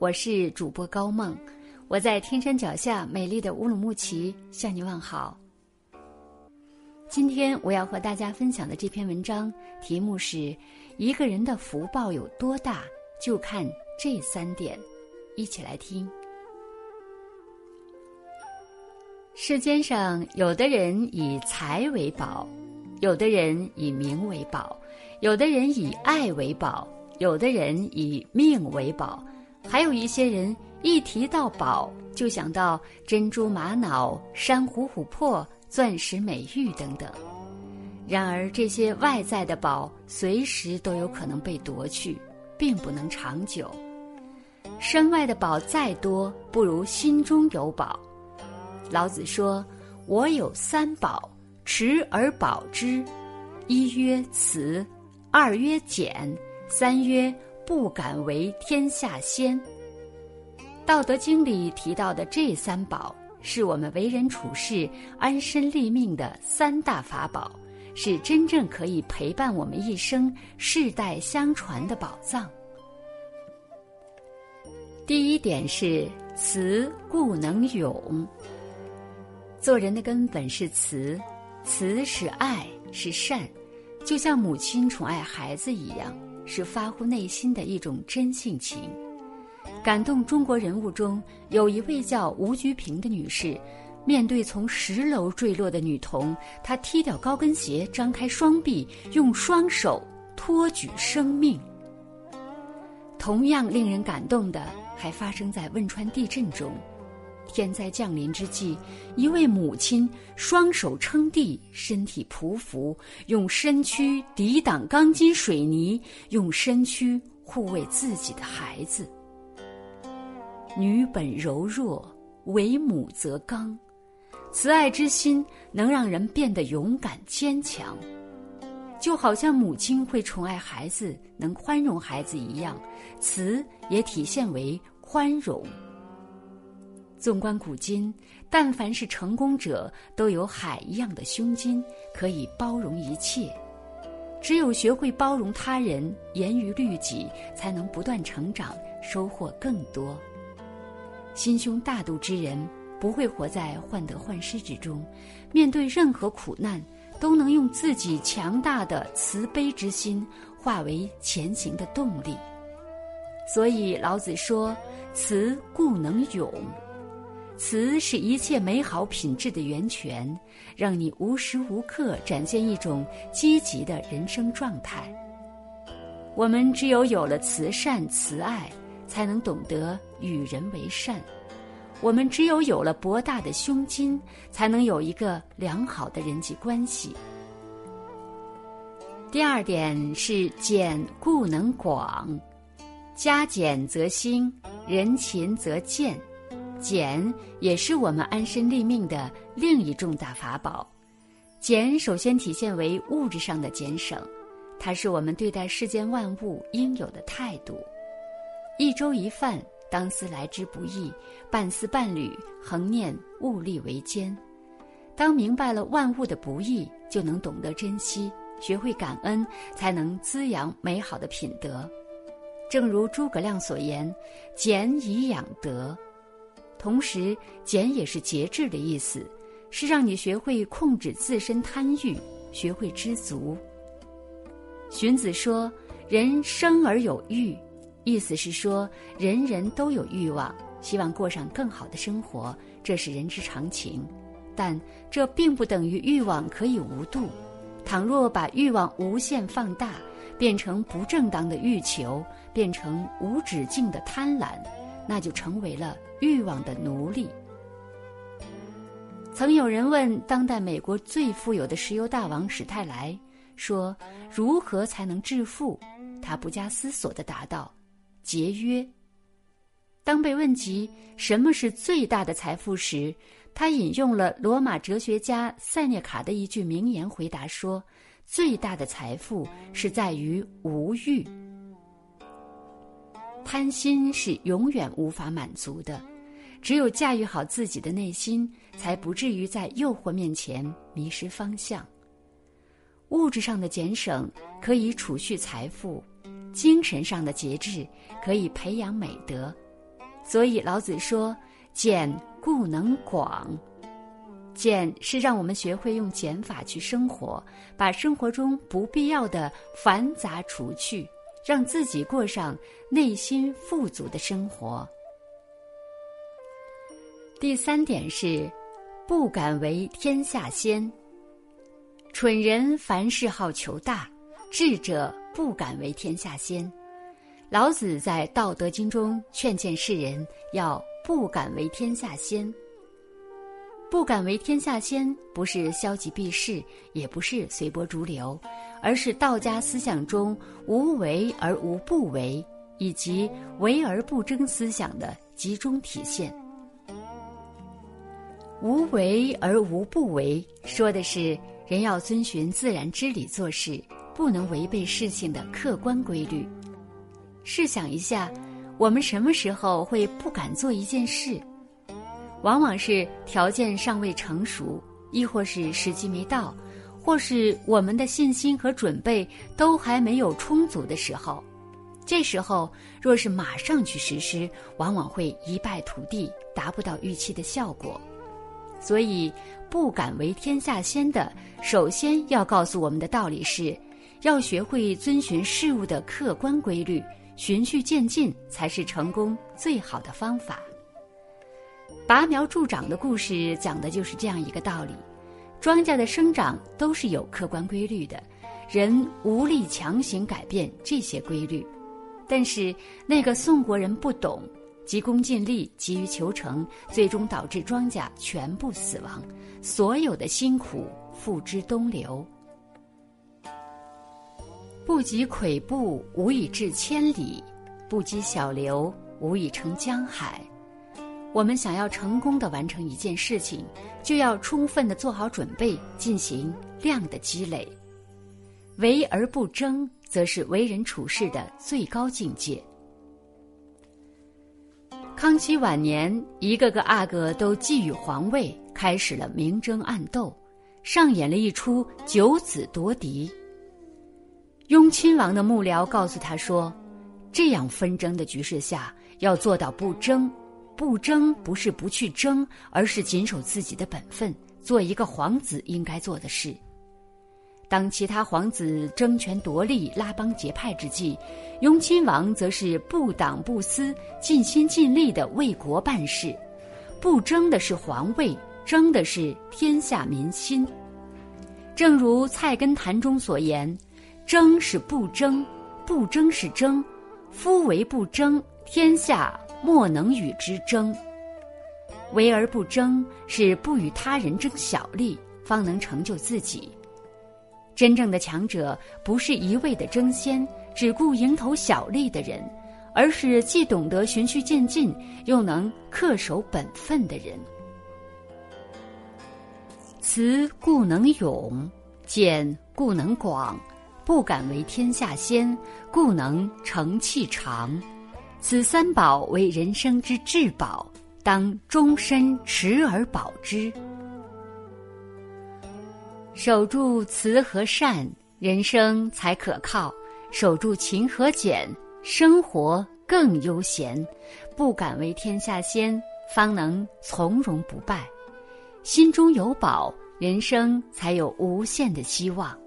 我是主播高梦，我在天山脚下美丽的乌鲁木齐向你问好。今天我要和大家分享的这篇文章题目是：一个人的福报有多大，就看这三点。一起来听。世间上，有的人以财为宝，有的人以名为宝，有的人以爱为宝，有的人以命为宝。还有一些人一提到宝，就想到珍珠玛瑙、珊瑚琥珀、钻石美玉等等。然而，这些外在的宝随时都有可能被夺去，并不能长久。身外的宝再多，不如心中有宝。老子说：“我有三宝，持而保之。一曰慈，二曰俭，三曰。”不敢为天下先。《道德经》里提到的这三宝，是我们为人处事、安身立命的三大法宝，是真正可以陪伴我们一生、世代相传的宝藏。第一点是慈，故能勇。做人的根本是慈，慈是爱，是善，就像母亲宠爱孩子一样。是发乎内心的一种真性情，感动中国人物中有一位叫吴菊萍的女士，面对从十楼坠落的女童，她踢掉高跟鞋，张开双臂，用双手托举生命。同样令人感动的，还发生在汶川地震中。天灾降临之际，一位母亲双手撑地，身体匍匐，用身躯抵挡钢筋水泥，用身躯护卫自己的孩子。女本柔弱，为母则刚。慈爱之心能让人变得勇敢坚强，就好像母亲会宠爱孩子，能宽容孩子一样，慈也体现为宽容。纵观古今，但凡是成功者，都有海一样的胸襟，可以包容一切。只有学会包容他人，严于律己，才能不断成长，收获更多。心胸大度之人，不会活在患得患失之中，面对任何苦难，都能用自己强大的慈悲之心，化为前行的动力。所以老子说：“慈故能勇。”慈是一切美好品质的源泉，让你无时无刻展现一种积极的人生状态。我们只有有了慈善、慈爱，才能懂得与人为善；我们只有有了博大的胸襟，才能有一个良好的人际关系。第二点是俭故能广，加俭则兴，人勤则健。俭也是我们安身立命的另一重大法宝。俭首先体现为物质上的俭省，它是我们对待世间万物应有的态度。一粥一饭，当思来之不易；半丝半缕，恒念物力维艰。当明白了万物的不易，就能懂得珍惜，学会感恩，才能滋养美好的品德。正如诸葛亮所言：“俭以养德。”同时，俭也是节制的意思，是让你学会控制自身贪欲，学会知足。荀子说：“人生而有欲”，意思是说人人都有欲望，希望过上更好的生活，这是人之常情。但这并不等于欲望可以无度。倘若把欲望无限放大，变成不正当的欲求，变成无止境的贪婪，那就成为了。欲望的奴隶。曾有人问当代美国最富有的石油大王史泰莱说：“如何才能致富？”他不加思索的答道：“节约。”当被问及什么是最大的财富时，他引用了罗马哲学家塞涅卡的一句名言，回答说：“最大的财富是在于无欲。”贪心是永远无法满足的。只有驾驭好自己的内心，才不至于在诱惑面前迷失方向。物质上的俭省可以储蓄财富，精神上的节制可以培养美德，所以老子说：“俭故能广。”俭是让我们学会用减法去生活，把生活中不必要的繁杂除去，让自己过上内心富足的生活。第三点是，不敢为天下先。蠢人凡事好求大，智者不敢为天下先。老子在《道德经》中劝谏世人要不敢为天下先。不敢为天下先，不是消极避世，也不是随波逐流，而是道家思想中无为而无不为，以及为而不争思想的集中体现。无为而无不为，说的是人要遵循自然之理做事，不能违背事情的客观规律。试想一下，我们什么时候会不敢做一件事？往往是条件尚未成熟，亦或是时机没到，或是我们的信心和准备都还没有充足的时候。这时候若是马上去实施，往往会一败涂地，达不到预期的效果。所以，不敢为天下先的，首先要告诉我们的道理是：要学会遵循事物的客观规律，循序渐进才是成功最好的方法。拔苗助长的故事讲的就是这样一个道理：庄稼的生长都是有客观规律的，人无力强行改变这些规律。但是那个宋国人不懂，急功近利，急于求成，最终导致庄稼全部死亡，所有的辛苦付之东流。不积跬步，无以至千里；不积小流，无以成江海。我们想要成功的完成一件事情，就要充分的做好准备，进行量的积累。为而不争，则是为人处事的最高境界。康熙晚年，一个个阿哥都觊觎皇位，开始了明争暗斗，上演了一出九子夺嫡。雍亲王的幕僚告诉他说：“这样纷争的局势下，要做到不争。”不争不是不去争，而是谨守自己的本分，做一个皇子应该做的事。当其他皇子争权夺利、拉帮结派之际，雍亲王则是不党不私、尽心尽力的为国办事。不争的是皇位，争的是天下民心。正如《菜根谭》中所言：“争是不争，不争是争。夫为不争，天下。”莫能与之争。为而不争，是不与他人争小利，方能成就自己。真正的强者，不是一味的争先，只顾蝇头小利的人，而是既懂得循序渐进，又能恪守本分的人。慈故能勇，俭故能广，不敢为天下先，故能成器长。此三宝为人生之至宝，当终身持而保之。守住慈和善，人生才可靠；守住勤和俭，生活更悠闲。不敢为天下先，方能从容不败。心中有宝，人生才有无限的希望。